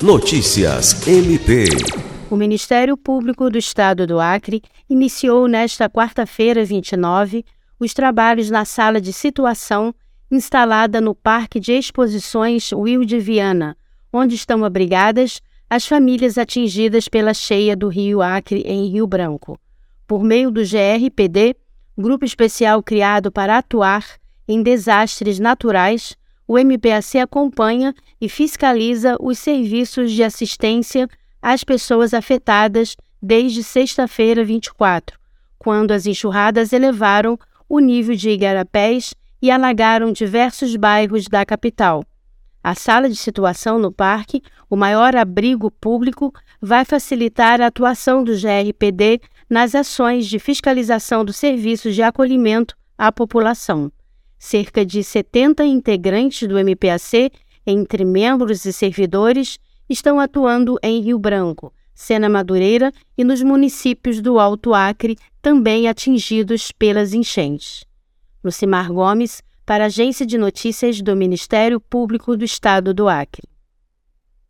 Notícias MP. O Ministério Público do Estado do Acre iniciou nesta quarta-feira, 29, os trabalhos na sala de situação instalada no Parque de Exposições Will de Viana, onde estão abrigadas as famílias atingidas pela cheia do Rio Acre em Rio Branco. Por meio do GRPD, grupo especial criado para atuar em desastres naturais, o MPAC acompanha e fiscaliza os serviços de assistência às pessoas afetadas desde sexta-feira 24, quando as enxurradas elevaram o nível de igarapés e alagaram diversos bairros da capital. A sala de situação no parque, o maior abrigo público, vai facilitar a atuação do GRPD nas ações de fiscalização dos serviços de acolhimento à população. Cerca de 70 integrantes do MPAC, entre membros e servidores, estão atuando em Rio Branco, Sena Madureira e nos municípios do Alto Acre, também atingidos pelas enchentes. Lucimar Gomes, para a Agência de Notícias do Ministério Público do Estado do Acre.